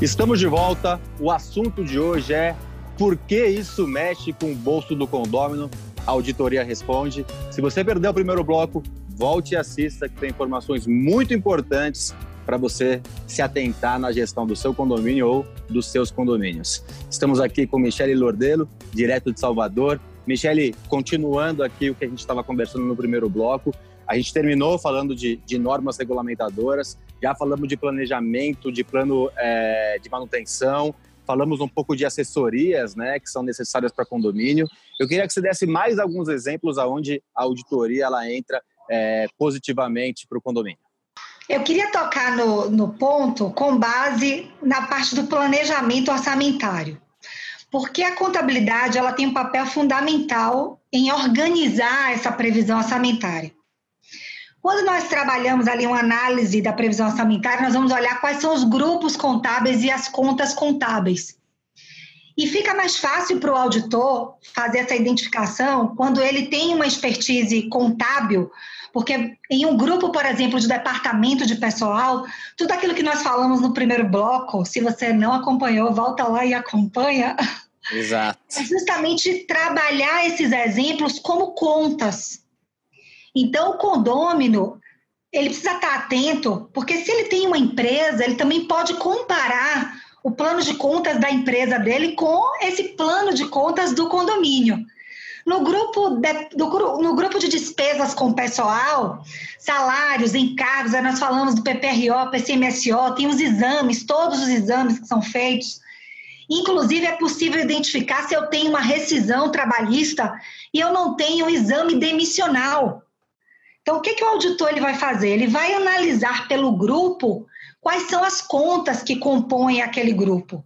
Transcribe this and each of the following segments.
Estamos de volta. O assunto de hoje é por que isso mexe com o bolso do condômino? A auditoria responde. Se você perdeu o primeiro bloco, volte e assista, que tem informações muito importantes para você se atentar na gestão do seu condomínio ou dos seus condomínios. Estamos aqui com Michele Lordelo, direto de Salvador. Michele, continuando aqui o que a gente estava conversando no primeiro bloco, a gente terminou falando de, de normas regulamentadoras, já falamos de planejamento, de plano é, de manutenção, falamos um pouco de assessorias, né, que são necessárias para condomínio. Eu queria que você desse mais alguns exemplos aonde a auditoria ela entra é, positivamente para o condomínio. Eu queria tocar no, no ponto com base na parte do planejamento orçamentário, porque a contabilidade ela tem um papel fundamental em organizar essa previsão orçamentária. Quando nós trabalhamos ali uma análise da previsão orçamentária, nós vamos olhar quais são os grupos contábeis e as contas contábeis. E fica mais fácil para o auditor fazer essa identificação quando ele tem uma expertise contábil, porque em um grupo, por exemplo, de departamento de pessoal, tudo aquilo que nós falamos no primeiro bloco, se você não acompanhou, volta lá e acompanha. Exato. É justamente trabalhar esses exemplos como contas. Então, o condômino, ele precisa estar atento, porque se ele tem uma empresa, ele também pode comparar o plano de contas da empresa dele com esse plano de contas do condomínio. No grupo de, do, no grupo de despesas com pessoal, salários, encargos, aí nós falamos do PPRO, PCMSO, tem os exames, todos os exames que são feitos. Inclusive, é possível identificar se eu tenho uma rescisão trabalhista e eu não tenho um exame demissional. Então, o que, que o auditor ele vai fazer? Ele vai analisar pelo grupo quais são as contas que compõem aquele grupo.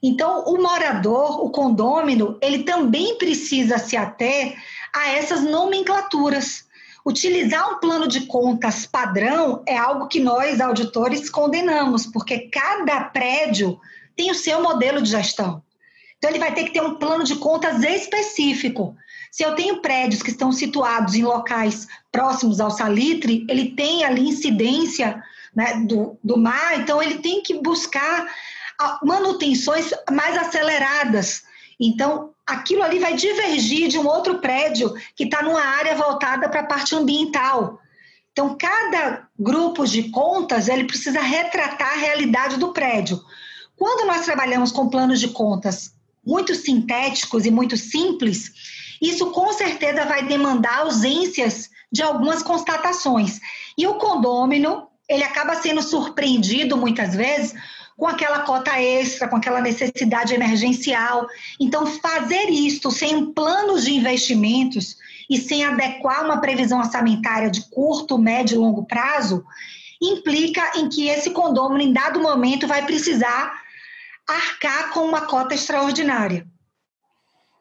Então, o morador, o condômino, ele também precisa se ater a essas nomenclaturas. Utilizar um plano de contas padrão é algo que nós, auditores, condenamos, porque cada prédio tem o seu modelo de gestão. Então, ele vai ter que ter um plano de contas específico. Se eu tenho prédios que estão situados em locais próximos ao salitre, ele tem ali incidência né, do, do mar, então ele tem que buscar manutenções mais aceleradas. Então, aquilo ali vai divergir de um outro prédio que está numa área voltada para a parte ambiental. Então, cada grupo de contas ele precisa retratar a realidade do prédio. Quando nós trabalhamos com planos de contas muito sintéticos e muito simples, isso com certeza vai demandar ausências de algumas constatações. E o condômino, ele acaba sendo surpreendido muitas vezes com aquela cota extra, com aquela necessidade emergencial. Então, fazer isto sem um plano de investimentos e sem adequar uma previsão orçamentária de curto, médio e longo prazo, implica em que esse condômino, em dado momento, vai precisar arcar com uma cota extraordinária.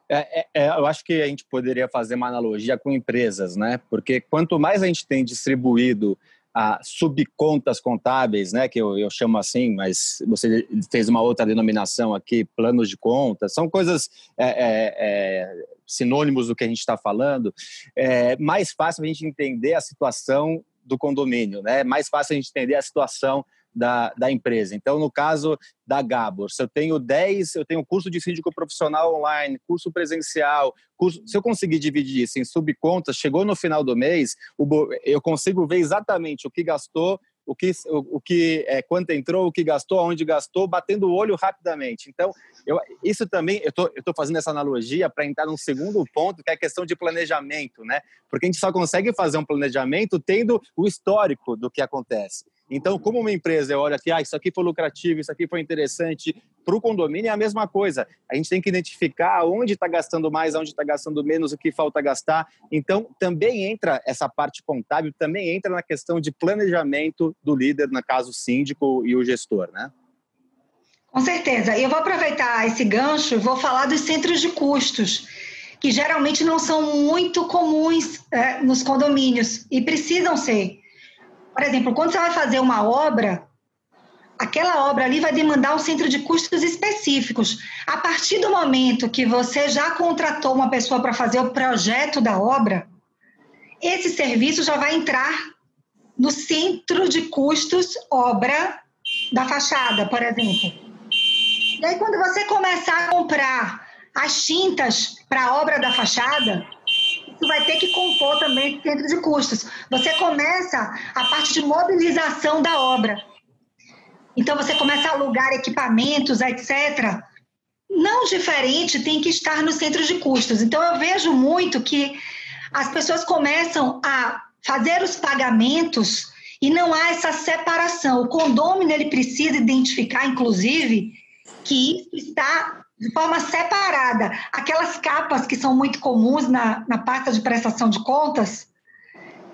É, é, é, eu acho que a gente poderia fazer uma analogia com empresas, né? Porque quanto mais a gente tem distribuído a subcontas contábeis, né, que eu, eu, chamo assim, mas você fez uma outra denominação aqui, planos de contas, são coisas é, é, é sinônimos do que a gente está falando, é mais fácil a gente entender a situação do condomínio, né? Mais fácil a gente entender a situação da, da empresa. Então, no caso da Gabor, se eu tenho 10, eu tenho curso de síndico profissional online, curso presencial, curso, se eu conseguir dividir isso em subcontas, chegou no final do mês, eu consigo ver exatamente o que gastou, o que, o, o que é, quanto entrou, o que gastou, aonde gastou, batendo o olho rapidamente. Então, eu, isso também, eu tô, estou fazendo essa analogia para entrar num segundo ponto, que é a questão de planejamento, né? Porque a gente só consegue fazer um planejamento tendo o histórico do que acontece. Então, como uma empresa eu olho aqui, ah, isso aqui foi lucrativo, isso aqui foi interessante, para o condomínio é a mesma coisa. A gente tem que identificar onde está gastando mais, onde está gastando menos, o que falta gastar. Então, também entra essa parte contábil, também entra na questão de planejamento do líder, no caso síndico e o gestor, né? Com certeza. Eu vou aproveitar esse gancho e vou falar dos centros de custos, que geralmente não são muito comuns é, nos condomínios e precisam ser. Por exemplo, quando você vai fazer uma obra, aquela obra ali vai demandar um centro de custos específicos. A partir do momento que você já contratou uma pessoa para fazer o projeto da obra, esse serviço já vai entrar no centro de custos obra da fachada, por exemplo. E aí, quando você começar a comprar as tintas para a obra da fachada, isso vai ter que compor também centro de custos. Você começa a parte de mobilização da obra. Então, você começa a alugar equipamentos, etc. Não diferente tem que estar no centro de custos. Então, eu vejo muito que as pessoas começam a fazer os pagamentos e não há essa separação. O condômino ele precisa identificar, inclusive, que isso está de forma separada. Aquelas capas que são muito comuns na, na pasta de prestação de contas.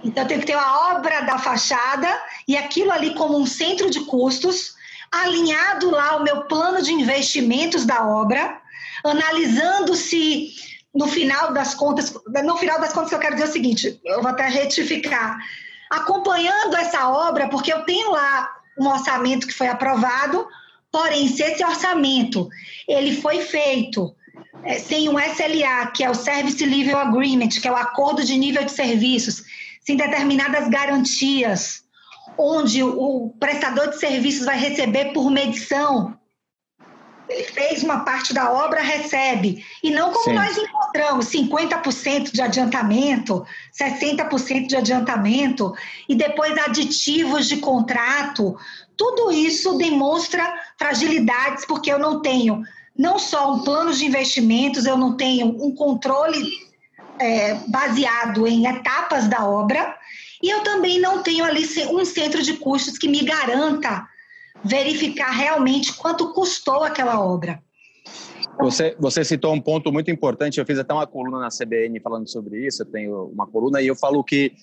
Então, tem que ter a obra da fachada e aquilo ali como um centro de custos, alinhado lá o meu plano de investimentos da obra, analisando se no final das contas, no final das contas eu quero dizer o seguinte, eu vou até retificar, acompanhando essa obra, porque eu tenho lá um orçamento que foi aprovado, porém, se esse orçamento ele foi feito é, sem um SLA, que é o Service Level Agreement, que é o acordo de nível de serviços, sem determinadas garantias, onde o prestador de serviços vai receber por medição ele fez uma parte da obra, recebe. E não como Sim. nós encontramos, 50% de adiantamento, 60% de adiantamento, e depois aditivos de contrato. Tudo isso demonstra fragilidades, porque eu não tenho não só um plano de investimentos, eu não tenho um controle é, baseado em etapas da obra, e eu também não tenho ali um centro de custos que me garanta verificar realmente quanto custou aquela obra. Você, você citou um ponto muito importante. Eu fiz até uma coluna na CBN falando sobre isso. Eu tenho uma coluna e eu falo que,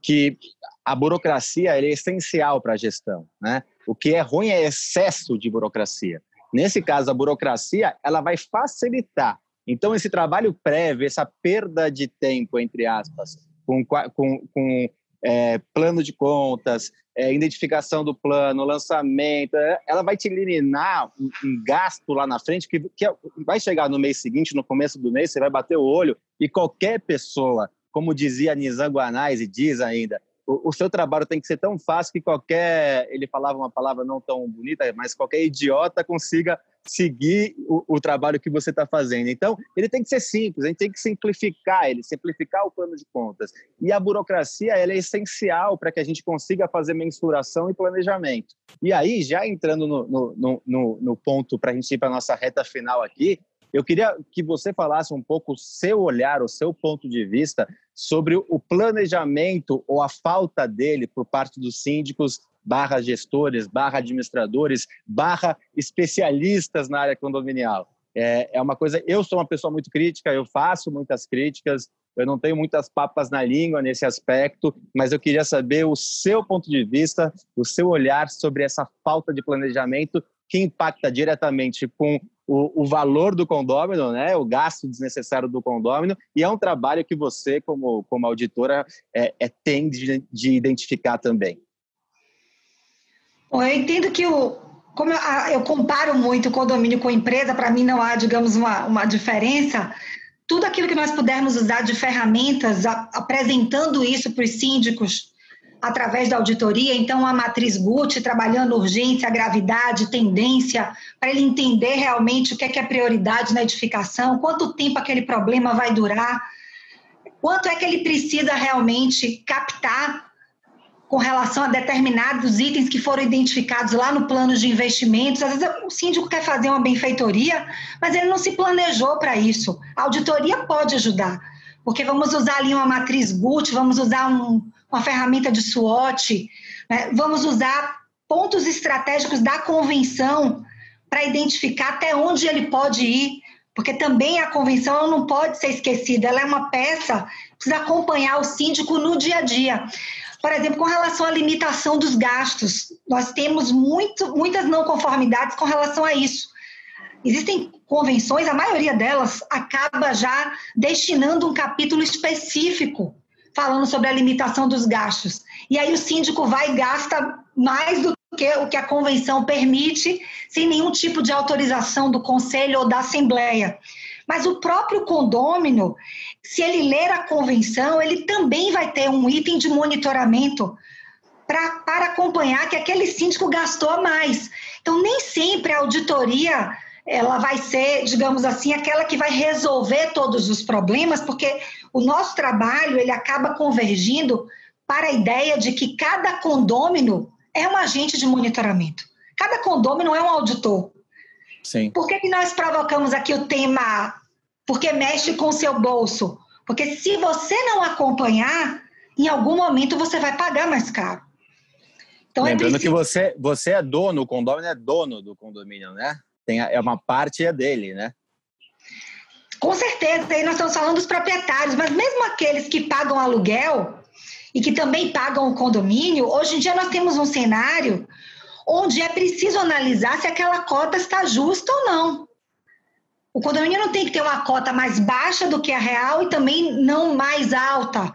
que a burocracia é essencial para a gestão. Né? O que é ruim é excesso de burocracia. Nesse caso, a burocracia ela vai facilitar. Então, esse trabalho prévio, essa perda de tempo, entre aspas, com, com, com é, plano de contas, é, identificação do plano, lançamento, é, ela vai te eliminar um, um gasto lá na frente que, que, é, vai chegar no mês seguinte, no começo do mês, você vai bater o olho e qualquer pessoa, como dizia Nizam Guanais e diz ainda, o, o, seu trabalho tem que ser tão fácil que qualquer, ele falava uma palavra não tão bonita, mas qualquer idiota consiga seguir o, o trabalho que você está fazendo. Então, ele tem que ser simples, a gente tem que simplificar ele, simplificar o plano de contas. E a burocracia ela é essencial para que a gente consiga fazer mensuração e planejamento. E aí, já entrando no, no, no, no ponto para a gente ir para a nossa reta final aqui, eu queria que você falasse um pouco o seu olhar, o seu ponto de vista sobre o planejamento ou a falta dele por parte dos síndicos barra gestores, barra administradores, barra especialistas na área condominial. É, é uma coisa. Eu sou uma pessoa muito crítica, eu faço muitas críticas, eu não tenho muitas papas na língua nesse aspecto, mas eu queria saber o seu ponto de vista, o seu olhar sobre essa falta de planejamento que impacta diretamente com o, o, valor do condômino, né, o gasto desnecessário do condômino, e é um trabalho que você, como, como auditora, é, é tem de, de identificar também. Bom, eu entendo que o, como eu, eu comparo muito o condomínio com a empresa, para mim não há, digamos, uma, uma diferença. Tudo aquilo que nós pudermos usar de ferramentas, a, apresentando isso para os síndicos através da auditoria, então a matriz GUT trabalhando urgência, gravidade, tendência, para ele entender realmente o que é, que é prioridade na edificação, quanto tempo aquele problema vai durar, quanto é que ele precisa realmente captar com relação a determinados itens que foram identificados lá no plano de investimentos. Às vezes o síndico quer fazer uma benfeitoria, mas ele não se planejou para isso. A auditoria pode ajudar, porque vamos usar ali uma matriz GUT, vamos usar um, uma ferramenta de SWOT, né? vamos usar pontos estratégicos da convenção para identificar até onde ele pode ir, porque também a convenção não pode ser esquecida, ela é uma peça, precisa acompanhar o síndico no dia a dia. Por exemplo, com relação à limitação dos gastos, nós temos muito, muitas não conformidades com relação a isso. Existem convenções, a maioria delas acaba já destinando um capítulo específico falando sobre a limitação dos gastos. E aí o síndico vai e gasta mais do que o que a convenção permite, sem nenhum tipo de autorização do conselho ou da assembleia. Mas o próprio condômino, se ele ler a convenção, ele também vai ter um item de monitoramento pra, para acompanhar que aquele síndico gastou mais. Então, nem sempre a auditoria ela vai ser, digamos assim, aquela que vai resolver todos os problemas, porque o nosso trabalho ele acaba convergindo para a ideia de que cada condômino é um agente de monitoramento. Cada condômino é um auditor. Sim. Por que, que nós provocamos aqui o tema porque mexe com o seu bolso? Porque se você não acompanhar, em algum momento você vai pagar mais caro. Então, é Lembrando é que você, você é dono, o condomínio é dono do condomínio, né? Tem, é uma parte é dele, né? Com certeza, aí nós estamos falando dos proprietários, mas mesmo aqueles que pagam aluguel e que também pagam o condomínio, hoje em dia nós temos um cenário onde é preciso analisar se aquela cota está justa ou não. O condomínio não tem que ter uma cota mais baixa do que a real e também não mais alta.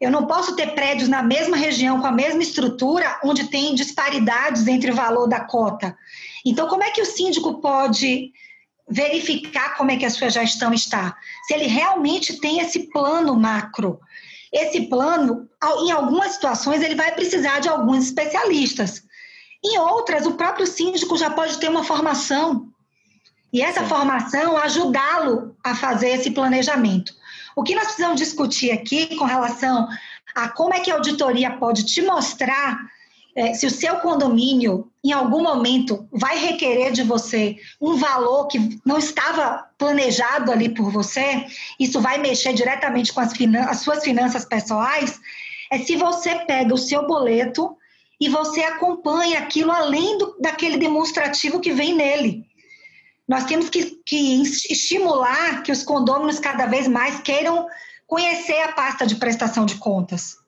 Eu não posso ter prédios na mesma região, com a mesma estrutura, onde tem disparidades entre o valor da cota. Então, como é que o síndico pode verificar como é que a sua gestão está? Se ele realmente tem esse plano macro. Esse plano, em algumas situações, ele vai precisar de alguns especialistas. Em outras, o próprio síndico já pode ter uma formação. E essa Sim. formação ajudá-lo a fazer esse planejamento. O que nós precisamos discutir aqui com relação a como é que a auditoria pode te mostrar é, se o seu condomínio, em algum momento, vai requerer de você um valor que não estava planejado ali por você, isso vai mexer diretamente com as, as suas finanças pessoais, é se você pega o seu boleto e você acompanha aquilo além do, daquele demonstrativo que vem nele. Nós temos que, que estimular que os condôminos cada vez mais queiram conhecer a pasta de prestação de contas.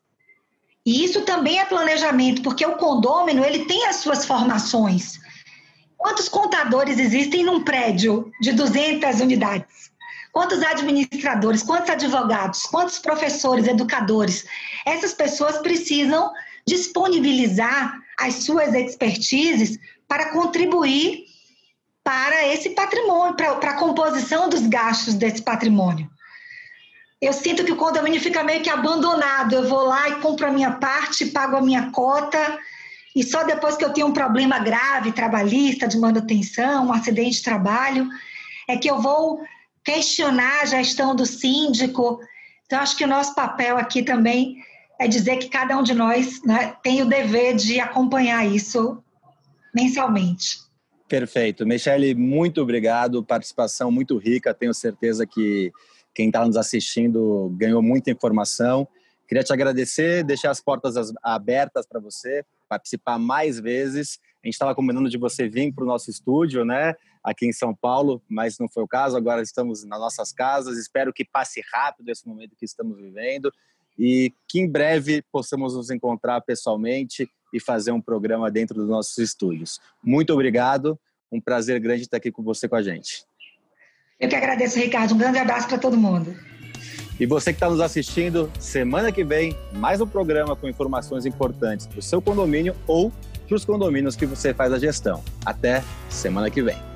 E isso também é planejamento, porque o condômino ele tem as suas formações. Quantos contadores existem num prédio de 200 unidades? Quantos administradores, quantos advogados, quantos professores, educadores? Essas pessoas precisam disponibilizar as suas expertises para contribuir para esse patrimônio, para, para a composição dos gastos desse patrimônio. Eu sinto que o condomínio fica meio que abandonado. Eu vou lá e compro a minha parte, pago a minha cota, e só depois que eu tenho um problema grave, trabalhista, de manutenção, um acidente de trabalho, é que eu vou questionar a gestão do síndico. Então, acho que o nosso papel aqui também é dizer que cada um de nós né, tem o dever de acompanhar isso mensalmente. Perfeito. Michele, muito obrigado. Participação muito rica. Tenho certeza que quem está nos assistindo ganhou muita informação. Queria te agradecer, deixar as portas abertas para você participar mais vezes. A gente estava combinando de você vir para o nosso estúdio, né? Aqui em São Paulo, mas não foi o caso. Agora estamos nas nossas casas. Espero que passe rápido esse momento que estamos vivendo e que em breve possamos nos encontrar pessoalmente e fazer um programa dentro dos nossos estúdios. Muito obrigado, um prazer grande estar aqui com você com a gente. Eu que agradeço, Ricardo. Um grande abraço para todo mundo. E você que está nos assistindo, semana que vem, mais um programa com informações importantes para o seu condomínio ou para os condomínios que você faz a gestão. Até semana que vem.